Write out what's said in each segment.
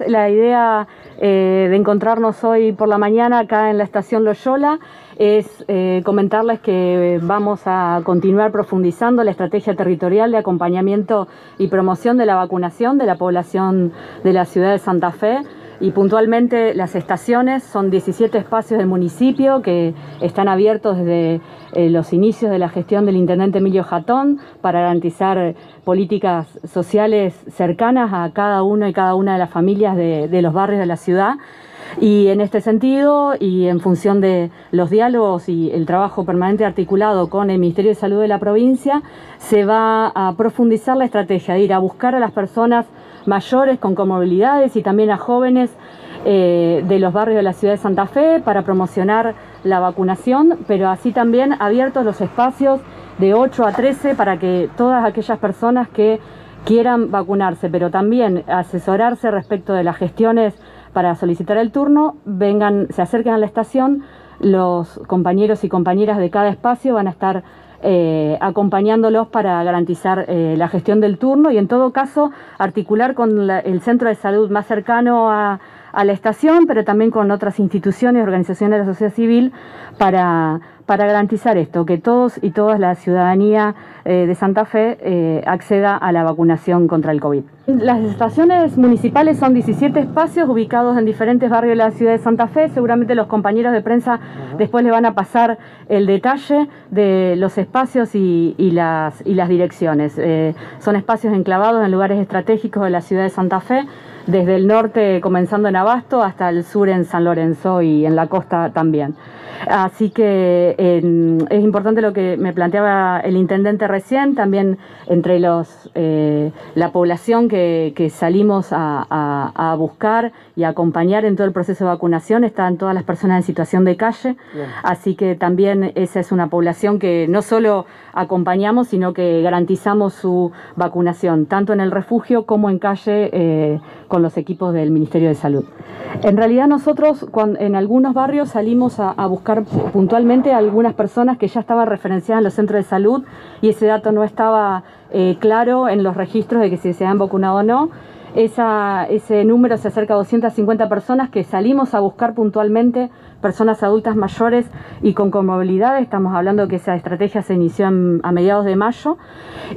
La idea eh, de encontrarnos hoy por la mañana acá en la estación Loyola es eh, comentarles que vamos a continuar profundizando la estrategia territorial de acompañamiento y promoción de la vacunación de la población de la ciudad de Santa Fe. Y puntualmente las estaciones son 17 espacios del municipio que están abiertos desde eh, los inicios de la gestión del intendente Emilio Jatón para garantizar políticas sociales cercanas a cada uno y cada una de las familias de, los barrios de la ciudad. Y en este sentido, y en función de los diálogos y el trabajo permanente articulado con el Ministerio de Salud de la provincia, se va a profundizar la estrategia de ir a buscar a las personas mayores con comorbilidades y también a jóvenes eh, de los barrios de la ciudad de Santa Fe para promocionar la vacunación, pero así también abiertos los espacios de 8 a 13 para que todas aquellas personas que quieran vacunarse, pero también asesorarse respecto de las gestiones para solicitar el turno, vengan, se acerquen a la estación, los compañeros y compañeras de cada espacio van a estar eh, acompañándolos para garantizar eh, la gestión del turno y en todo caso articular con el centro de salud más cercano a, a la estación, pero también con otras instituciones, organizaciones de la sociedad civil para para garantizar esto, que todos y todas la ciudadanía eh, de Santa Fe eh, acceda a la vacunación contra el COVID. Las estaciones municipales son 17 espacios ubicados en diferentes barrios de la ciudad de Santa Fe. Seguramente los compañeros de prensa después le van a pasar el detalle de los espacios y, las, y las direcciones. Eh, son espacios enclavados en lugares estratégicos de la ciudad de Santa Fe desde el norte comenzando en Abasto hasta el sur en San Lorenzo y en la costa también. Así que es importante lo que me planteaba el intendente recién, también entre los eh, la población que, salimos a, buscar y acompañar en todo el proceso de vacunación están todas las personas en situación de calle, así que también esa es una población que no solo acompañamos, sino que garantizamos su vacunación, tanto en el refugio como en calle eh, con los equipos del Ministerio de Salud. En realidad nosotros en algunos barrios salimos a, buscar puntualmente a algunas personas que ya estaban referenciadas en los centros de salud y ese dato no estaba eh, claro en los registros de que si se han vacunado o no. Ese número se acerca a 250 personas que salimos a buscar puntualmente, personas adultas mayores y con comorbilidades. Estamos hablando que esa estrategia se inició a mediados de mayo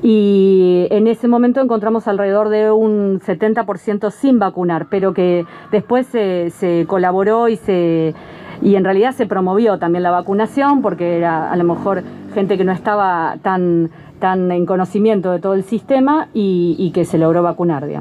y en ese momento encontramos alrededor de un 70% sin vacunar, pero que después se colaboró y se y en realidad se promovió también la vacunación porque era a lo mejor gente que no estaba tan, tan en conocimiento de todo el sistema y, y que se logró vacunar, digamos.